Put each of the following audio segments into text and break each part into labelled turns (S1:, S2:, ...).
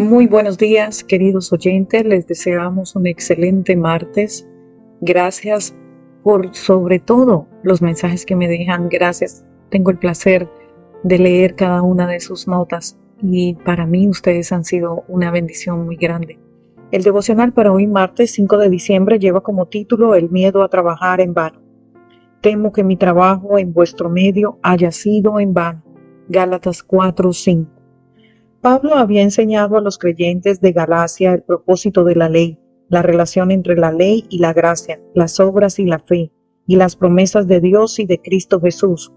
S1: Muy buenos días, queridos oyentes. Les deseamos un excelente martes. Gracias por sobre todo los mensajes que me dejan. Gracias. Tengo el placer de leer cada una de sus notas y para mí ustedes han sido una bendición muy grande. El devocional para hoy martes 5 de diciembre lleva como título El miedo a trabajar en vano. Temo que mi trabajo en vuestro medio haya sido en vano. Gálatas 4:5. Pablo había enseñado a los creyentes de Galacia el propósito de la ley, la relación entre la ley y la gracia, las obras y la fe, y las promesas de Dios y de Cristo Jesús,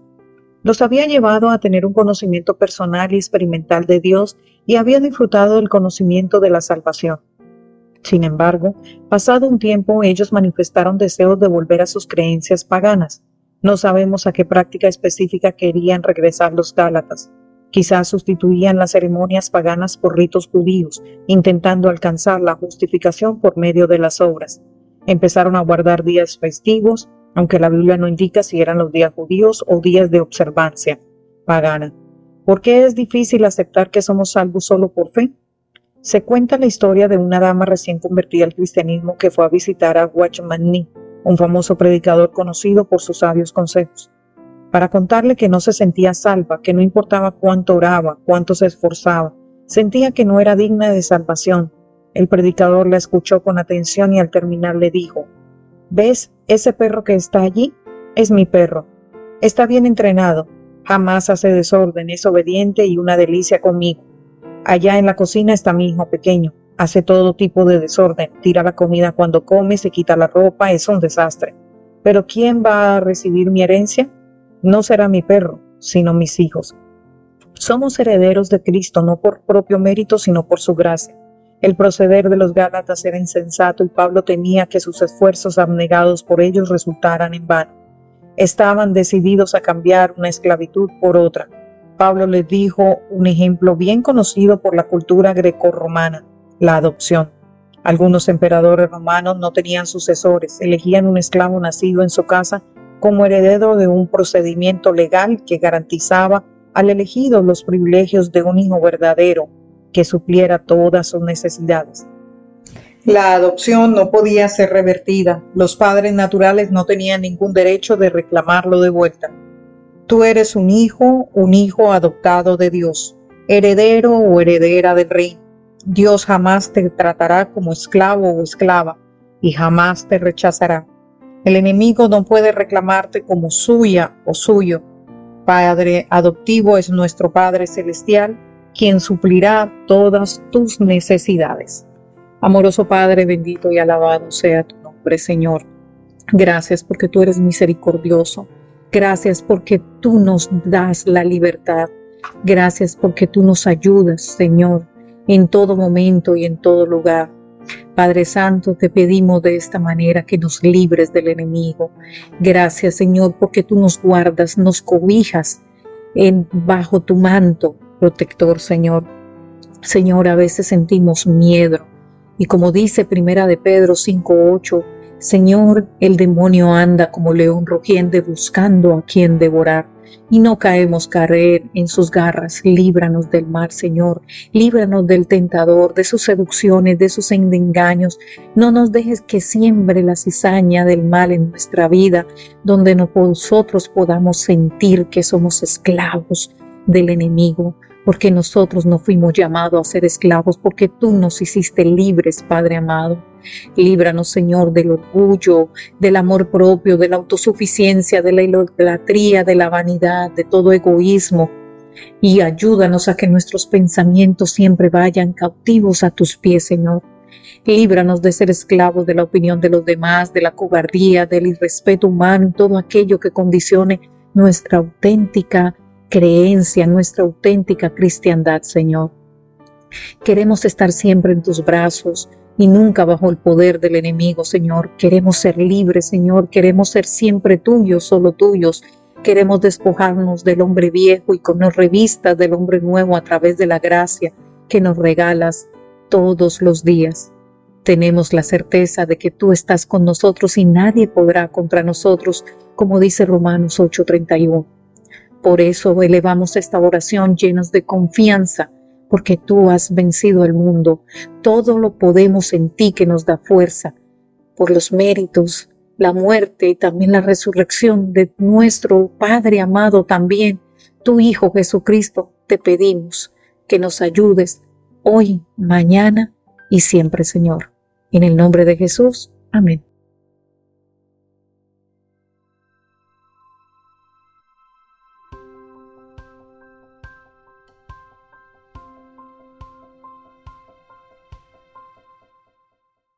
S1: los había llevado a tener un conocimiento personal y experimental de Dios y había disfrutado del conocimiento de la salvación. Sin embargo, pasado un tiempo ellos manifestaron deseos de volver a sus creencias paganas. No sabemos a qué práctica específica querían regresar los Gálatas. Quizás sustituían las ceremonias paganas por ritos judíos, intentando alcanzar la justificación por medio de las obras. Empezaron a guardar días festivos, aunque la Biblia no indica si eran los días judíos o días de observancia pagana. ¿Por qué es difícil aceptar que somos salvos solo por fe? Se cuenta la historia de una dama recién convertida al cristianismo que fue a visitar a Watchman Nee, un famoso predicador conocido por sus sabios consejos, para contarle que no se sentía salva, que no importaba cuánto oraba, cuánto se esforzaba, sentía que no era digna de salvación. El predicador la escuchó con atención y al terminar le dijo, ¿Ves ese perro que está allí? Es mi perro. Está bien entrenado, jamás hace desorden, es obediente y una delicia conmigo. Allá en la cocina está mi hijo pequeño, hace todo tipo de desorden, tira la comida cuando come, se quita la ropa, es un desastre. Pero ¿quién va a recibir mi herencia? No será mi perro, sino mis hijos. Somos herederos de Cristo no por propio mérito, sino por su gracia. El proceder de los Gálatas era insensato y Pablo temía que sus esfuerzos abnegados por ellos resultaran en vano. Estaban decididos a cambiar una esclavitud por otra. Pablo les dijo un ejemplo bien conocido por la cultura grecorromana, la adopción. Algunos emperadores romanos no tenían sucesores, elegían un esclavo nacido en su casa como heredero de un procedimiento legal que garantizaba al elegido los privilegios de un hijo verdadero, que supliera todas sus necesidades. La adopción no podía ser revertida. Los padres naturales no tenían ningún derecho de reclamarlo de vuelta. Tú eres un hijo, un hijo adoptado de Dios, heredero o heredera del reino. Dios jamás te tratará como esclavo o esclava y jamás te rechazará. El enemigo no puede reclamarte como suya o suyo. Padre adoptivo es nuestro Padre Celestial quien suplirá todas tus necesidades. Amoroso Padre, bendito y alabado sea tu nombre, Señor. Gracias porque tú eres misericordioso. Gracias porque tú nos das la libertad. Gracias porque tú nos ayudas, Señor, en todo momento y en todo lugar. Padre Santo, te pedimos de esta manera que nos libres del enemigo. Gracias, Señor, porque tú nos guardas, nos cobijas en, bajo tu manto protector, Señor. Señor, a veces sentimos miedo. Y como dice Primera de Pedro 5:8, Señor, el demonio anda como león rugiente buscando a quien devorar. Y no caemos caer en sus garras. Líbranos del mal, Señor. Líbranos del tentador, de sus seducciones, de sus engaños. No nos dejes que siembre la cizaña del mal en nuestra vida, donde nosotros podamos sentir que somos esclavos del enemigo, porque nosotros no fuimos llamados a ser esclavos, porque tú nos hiciste libres, Padre amado. Líbranos, Señor, del orgullo, del amor propio, de la autosuficiencia, de la idolatría, de la vanidad, de todo egoísmo. Y ayúdanos a que nuestros pensamientos siempre vayan cautivos a tus pies, Señor. Líbranos de ser esclavos de la opinión de los demás, de la cobardía, del irrespeto humano, todo aquello que condicione nuestra auténtica creencia, nuestra auténtica cristiandad, Señor. Queremos estar siempre en tus brazos y nunca bajo el poder del enemigo, Señor. Queremos ser libres, Señor. Queremos ser siempre tuyos, solo tuyos. Queremos despojarnos del hombre viejo y con las revistas del hombre nuevo a través de la gracia que nos regalas todos los días. Tenemos la certeza de que tú estás con nosotros y nadie podrá contra nosotros, como dice Romanos 8:31. Por eso elevamos esta oración llenos de confianza, porque tú has vencido el mundo. Todo lo podemos en ti que nos da fuerza, por los méritos, la muerte y también la resurrección de nuestro Padre amado también, tu Hijo Jesucristo, te pedimos que nos ayudes hoy, mañana y siempre, Señor. En el nombre de Jesús. Amén.